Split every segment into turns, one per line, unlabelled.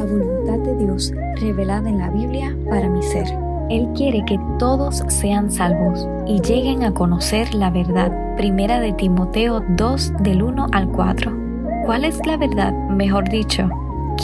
la voluntad de Dios revelada en la Biblia para mi ser. Él quiere que todos sean salvos y lleguen a conocer la verdad. Primera de Timoteo 2 del 1 al 4. ¿Cuál es la verdad? Mejor dicho,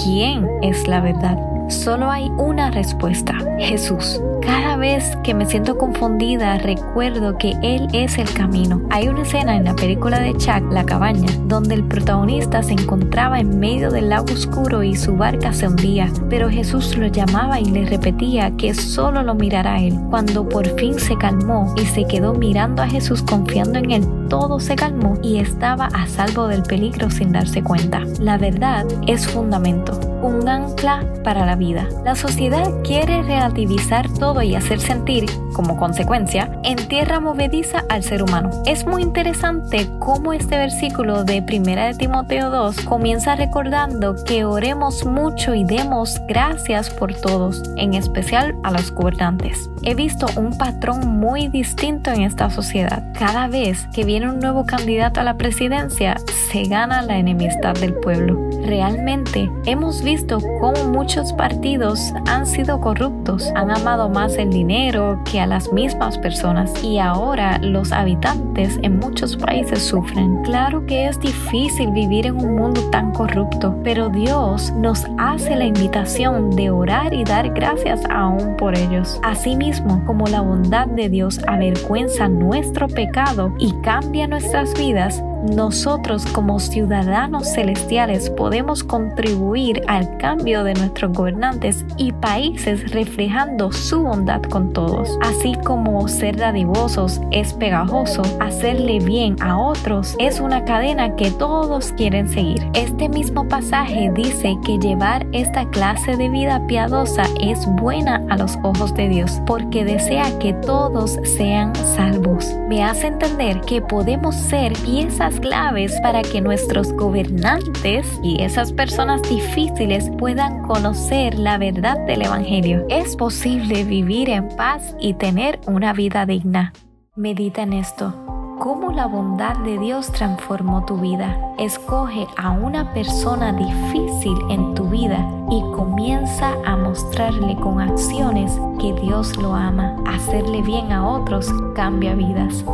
¿quién es la verdad? Solo hay una respuesta, Jesús. Cada vez que me siento confundida recuerdo que Él es el camino. Hay una escena en la película de Chuck, La cabaña, donde el protagonista se encontraba en medio del lago oscuro y su barca se hundía, pero Jesús lo llamaba y le repetía que solo lo mirara a Él. Cuando por fin se calmó y se quedó mirando a Jesús confiando en Él, todo se calmó y estaba a salvo del peligro sin darse cuenta. La verdad es fundamento, un ancla para la vida. La sociedad quiere relativizar todo y hacer sentir, como consecuencia, en tierra movediza al ser humano. Es muy interesante cómo este versículo de 1 de Timoteo 2 comienza recordando que oremos mucho y demos gracias por todos, en especial a los gobernantes. He visto un patrón muy distinto en esta sociedad. Cada vez que viene un nuevo candidato a la presidencia, se gana la enemistad del pueblo. Realmente hemos visto cómo muchos partidos han sido corruptos, han amado más el dinero que a las mismas personas y ahora los habitantes en muchos países sufren. Claro que es difícil vivir en un mundo tan corrupto, pero Dios nos hace la invitación de orar y dar gracias aún por ellos. Asimismo, como la bondad de Dios avergüenza nuestro pecado y cambia nuestras vidas, nosotros como ciudadanos celestiales podemos contribuir al cambio de nuestros gobernantes y países reflejando su bondad con todos. Así como ser dadivosos es pegajoso, hacerle bien a otros es una cadena que todos quieren seguir. Este mismo pasaje dice que llevar esta clase de vida piadosa es buena a los ojos de Dios porque desea que todos sean salvos. Me hace entender que podemos ser piezas claves para que nuestros gobernantes y esas personas difíciles puedan conocer la verdad del Evangelio. Es posible vivir en paz y tener una vida digna. Medita en esto. ¿Cómo la bondad de Dios transformó tu vida? Escoge a una persona difícil en tu vida y comienza a mostrarle con acciones que Dios lo ama. Hacerle bien a otros cambia vidas.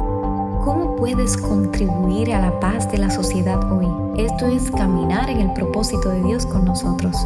¿Cómo puedes contribuir a la paz de la sociedad hoy? Esto es caminar en el propósito de Dios con nosotros.